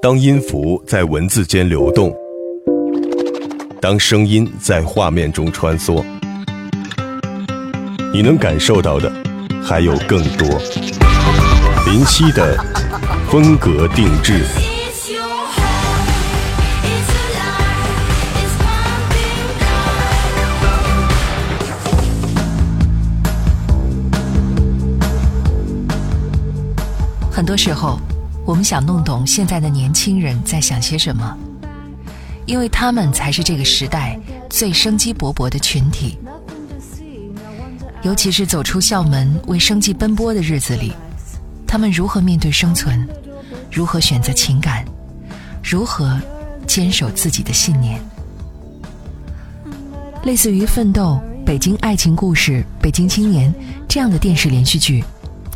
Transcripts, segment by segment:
当音符在文字间流动，当声音在画面中穿梭，你能感受到的还有更多。林夕的风格定制。很多时候，我们想弄懂现在的年轻人在想些什么，因为他们才是这个时代最生机勃勃的群体。尤其是走出校门为生计奔波的日子里，他们如何面对生存，如何选择情感，如何坚守自己的信念？类似于《奋斗》《北京爱情故事》《北京青年》这样的电视连续剧。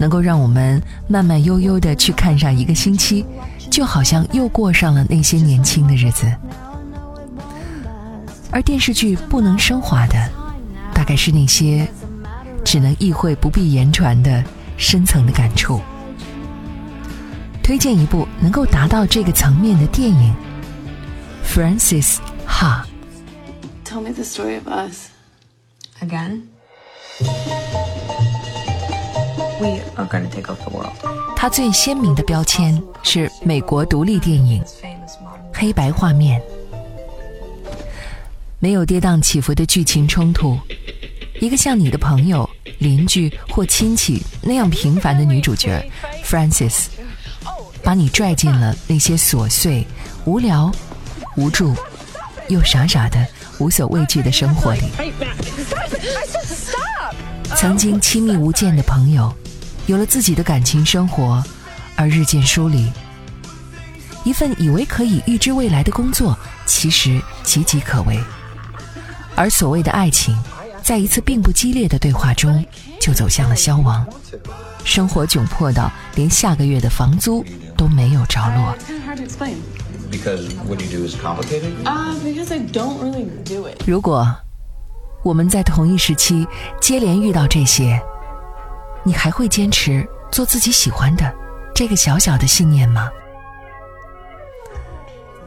能够让我们慢慢悠悠的去看上一个星期，就好像又过上了那些年轻的日子。而电视剧不能升华的，大概是那些只能意会不必言传的深层的感触。推荐一部能够达到这个层面的电影，《Francis Ha》。Tell me the story of us again. We are going to take over the world. 它最鲜明的标签是美国独立电影，黑白画面，没有跌宕起伏的剧情冲突，一个像你的朋友、邻居或亲戚那样平凡的女主角 f r a n c i s 把你拽进了那些琐碎、无聊、无助又傻傻的无所畏惧的生活里。曾经亲密无间的朋友。有了自己的感情生活，而日渐疏离。一份以为可以预知未来的工作，其实岌岌可危。而所谓的爱情，在一次并不激烈的对话中，就走向了消亡。生活窘迫到连下个月的房租都没有着落。如果我们在同一时期接连遇到这些。你还会坚持做自己喜欢的这个小小的信念吗？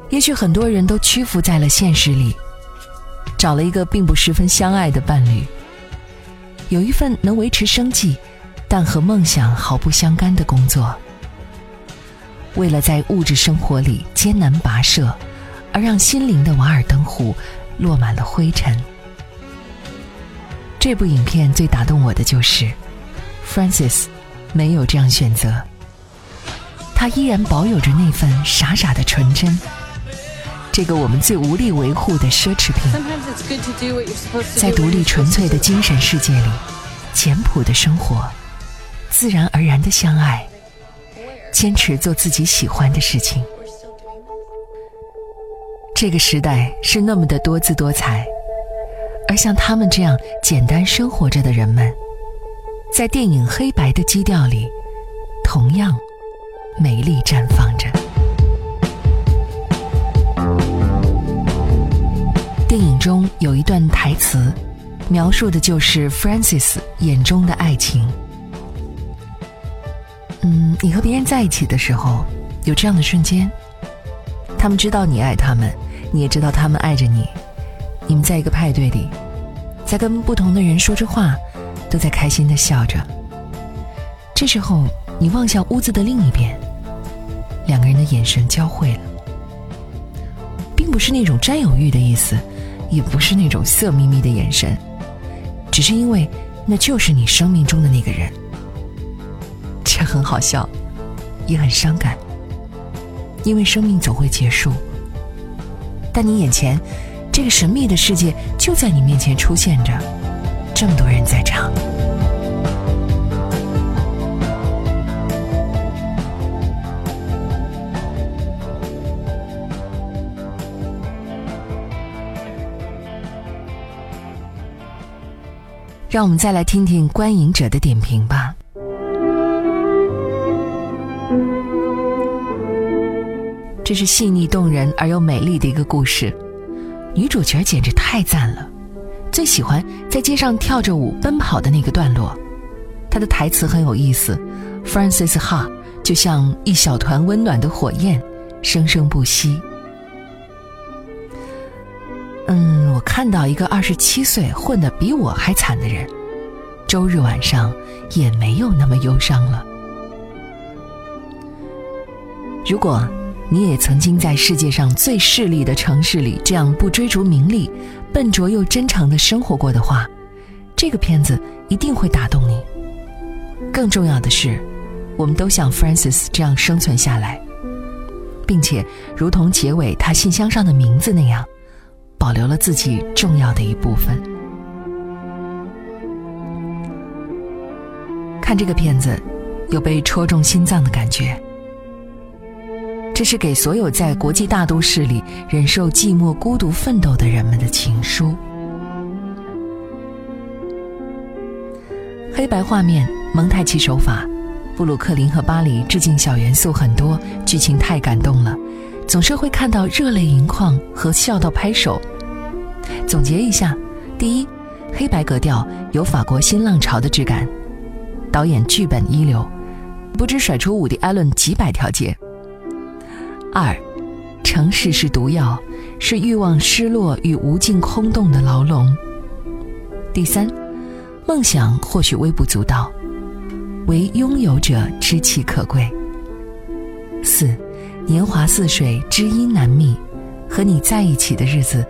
也许很多人都屈服在了现实里，找了一个并不十分相爱的伴侣，有一份能维持生计，但和梦想毫不相干的工作，为了在物质生活里艰难跋涉，而让心灵的瓦尔登湖落满了灰尘。这部影片最打动我的就是。Francis 没有这样选择，他依然保有着那份傻傻的纯真，这个我们最无力维护的奢侈品。在独立纯粹的精神世界里，简朴的生活，自然而然的相爱，坚持做自己喜欢的事情。这个时代是那么的多姿多彩，而像他们这样简单生活着的人们。在电影黑白的基调里，同样美丽绽放着。电影中有一段台词，描述的就是 f r a n c i s 眼中的爱情。嗯，你和别人在一起的时候，有这样的瞬间，他们知道你爱他们，你也知道他们爱着你。你们在一个派对里，在跟不同的人说着话。都在开心的笑着。这时候，你望向屋子的另一边，两个人的眼神交汇了，并不是那种占有欲的意思，也不是那种色眯眯的眼神，只是因为那就是你生命中的那个人。这很好笑，也很伤感，因为生命总会结束，但你眼前这个神秘的世界就在你面前出现着。这么多人在场，让我们再来听听观影者的点评吧。这是细腻动人而又美丽的一个故事，女主角简直太赞了。最喜欢在街上跳着舞奔跑的那个段落，她的台词很有意思。Francis Ha 就像一小团温暖的火焰，生生不息。嗯，我看到一个二十七岁混得比我还惨的人，周日晚上也没有那么忧伤了。如果你也曾经在世界上最势利的城市里这样不追逐名利、笨拙又真诚的生活过的话，这个片子一定会打动你。更重要的是，我们都像 f r a n c i s 这样生存下来，并且如同结尾他信箱上的名字那样。保留了自己重要的一部分。看这个片子，有被戳中心脏的感觉。这是给所有在国际大都市里忍受寂寞、孤独奋斗的人们的情书。黑白画面、蒙太奇手法，布鲁克林和巴黎致敬小元素很多，剧情太感动了。总是会看到热泪盈眶和笑到拍手。总结一下：第一，黑白格调有法国新浪潮的质感；导演剧本一流，不知甩出伍迪·艾伦几百条街。二，城市是毒药，是欲望失落与无尽空洞的牢笼。第三，梦想或许微不足道，唯拥有者知其可贵。四。年华似水，知音难觅，和你在一起的日子，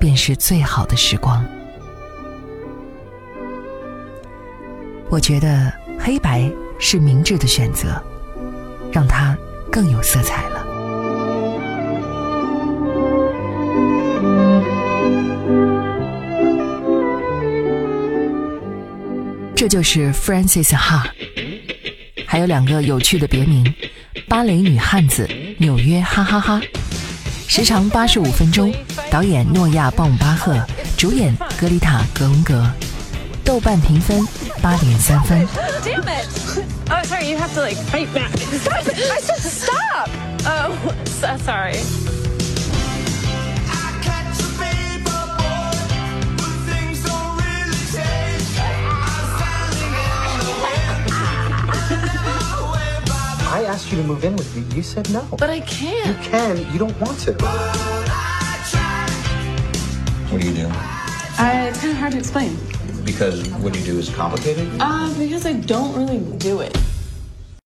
便是最好的时光。我觉得黑白是明智的选择，让它更有色彩这就是 Francis Ha，还有两个有趣的别名：芭蕾女汉子。纽约哈哈哈，时长八十五分钟，导演诺亚鲍姆巴赫，主演格里塔格文格，豆瓣评分八点三分。Damn it! Oh, sorry, you have to like fight back. I said stop. Oh, sorry. I asked you to move in with me. You said no. But I can't. You can. You don't want to. What do you do? Uh, it's kind of hard to explain. Because what you do is complicated? Uh, because I don't really do it.